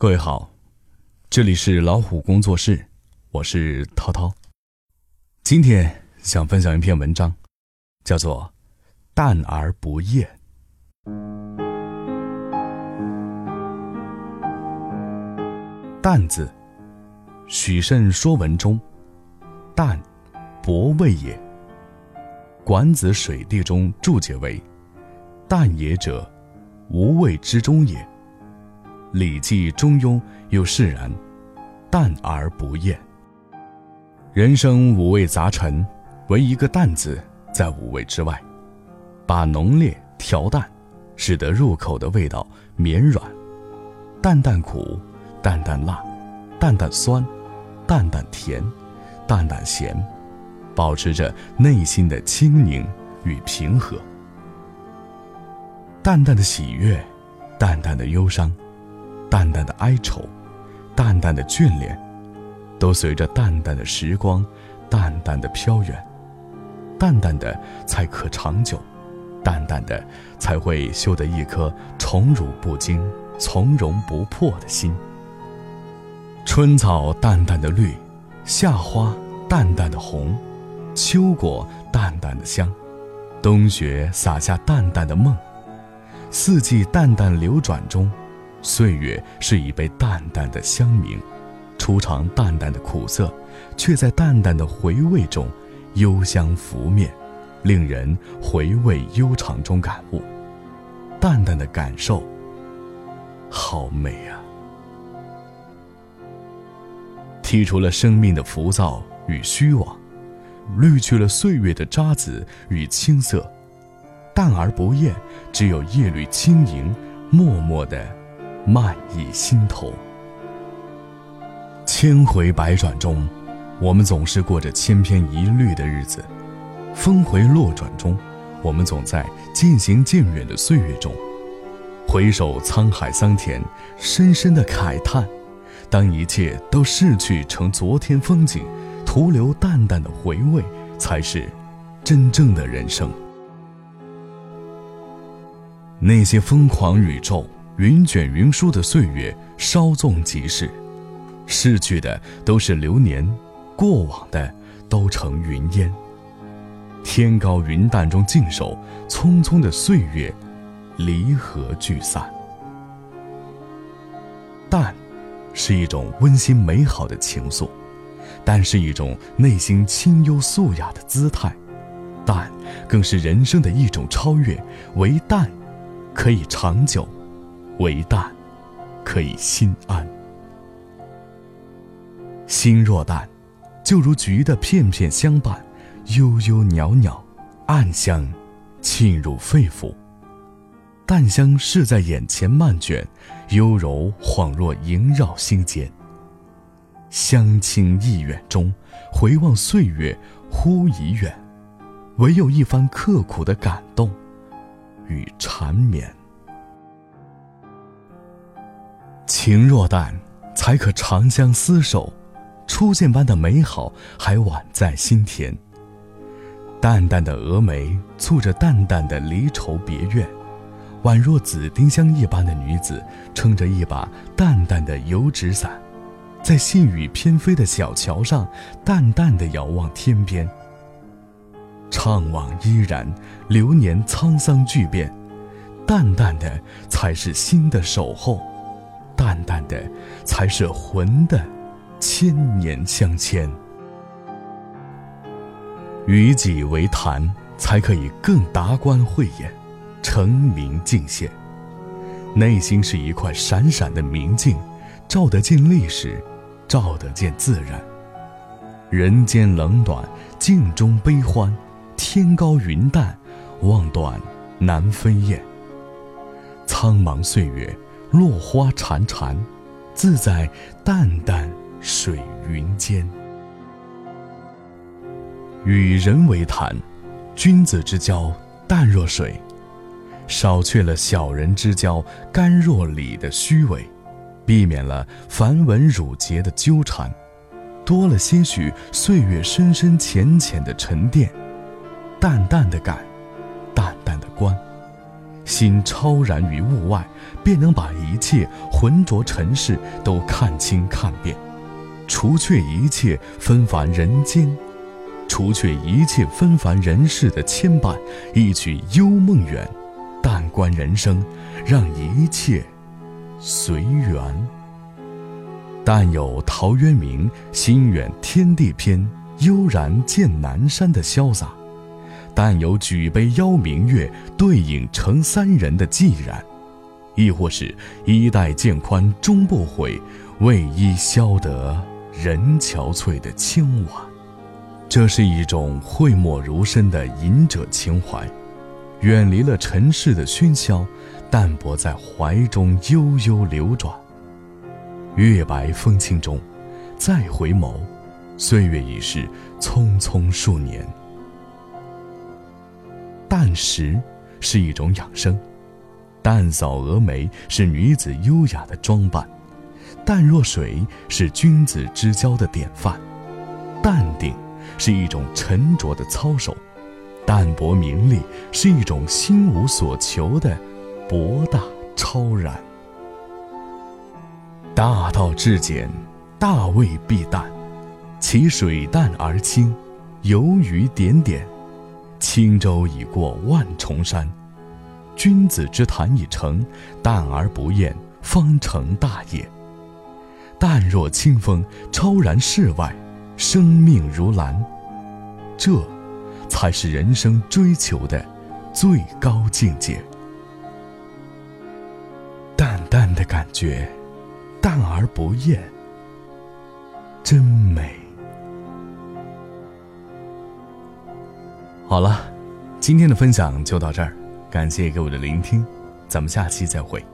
各位好，这里是老虎工作室，我是涛涛。今天想分享一篇文章，叫做《淡而不厌》。淡字，许慎《说文》中，淡，薄味也。《管子·水地》中注解为：“淡也者，无味之中也。”《礼记·中庸》又释然：“淡而不厌。”人生五味杂陈，唯一个“淡”字在五味之外，把浓烈调淡，使得入口的味道绵软，淡淡苦，淡淡辣，淡淡酸，淡淡甜，淡淡咸。保持着内心的清宁与平和，淡淡的喜悦，淡淡的忧伤，淡淡的哀愁，淡淡的眷恋，都随着淡淡的时光，淡淡的飘远。淡淡的才可长久，淡淡的才会修得一颗宠辱不惊、从容不迫的心。春草淡淡的绿，夏花淡淡的红。秋果淡淡的香，冬雪洒下淡淡的梦，四季淡淡流转中，岁月是一杯淡淡的香茗，初尝淡淡的苦涩，却在淡淡的回味中，幽香拂面，令人回味悠长中感悟，淡淡的感受，好美啊！剔除了生命的浮躁与虚妄。滤去了岁月的渣滓与青涩，淡而不厌，只有叶缕轻盈，默默的漫溢心头。千回百转中，我们总是过着千篇一律的日子；峰回路转中，我们总在渐行渐远的岁月中，回首沧海桑田，深深的慨叹：当一切都逝去成昨天风景。徒留淡淡的回味，才是真正的人生。那些疯狂宇宙、云卷云舒的岁月，稍纵即逝，逝去的都是流年，过往的都成云烟。天高云淡中静守，匆匆的岁月，离合聚散。淡，是一种温馨美好的情愫。淡是一种内心清幽素雅的姿态，淡更是人生的一种超越。唯淡，可以长久；唯淡，可以心安。心若淡，就如菊的片片相伴，悠悠袅袅，暗香沁入肺腑。淡香是在眼前漫卷，幽柔恍若萦绕心间。相亲意远中，回望岁月忽已远，唯有一番刻苦的感动与缠绵。情若淡，才可长相厮守，初见般的美好还宛在心田。淡淡的蛾眉，簇着淡淡的离愁别怨，宛若紫丁香一般的女子，撑着一把淡淡的油纸伞。在细雨翩飞的小桥上，淡淡的遥望天边。怅惘依然，流年沧桑巨变，淡淡的才是心的守候，淡淡的才是魂的千年相牵。与己为谈，才可以更达观慧眼，成明尽现。内心是一块闪闪的明镜，照得见历史。照得见自然，人间冷暖，镜中悲欢，天高云淡，望断难分厌。苍茫岁月，落花潺潺，自在淡淡水云间。与人为谈，君子之交淡若水，少去了小人之交甘若醴的虚伪。避免了繁文缛节的纠缠，多了些许岁月深深浅浅的沉淀，淡淡的感，淡淡的观，心超然于物外，便能把一切浑浊尘世都看清看遍，除却一切纷繁人间，除却一切纷繁人世的牵绊，一曲幽梦远，淡观人生，让一切随缘。但有陶渊明《心远天地偏》悠然见南山的潇洒。但有举杯邀明月，对影成三人的寂然，亦或是衣带渐宽终不悔，为伊消得人憔悴的清婉。这是一种讳莫如深的隐者情怀，远离了尘世的喧嚣，淡泊在怀中悠悠流转。月白风清中，再回眸，岁月已是匆匆数年。淡食是一种养生，淡扫蛾眉是女子优雅的装扮，淡若水是君子之交的典范，淡定是一种沉着的操守，淡泊名利是一种心无所求的博大超然。大道至简，大未必淡，其水淡而清，游鱼点点。轻舟已过万重山，君子之谈已成，淡而不厌，方成大业。淡若清风，超然世外，生命如蓝，这，才是人生追求的最高境界。淡淡的感觉，淡而不厌，真美。好了，今天的分享就到这儿，感谢各位的聆听，咱们下期再会。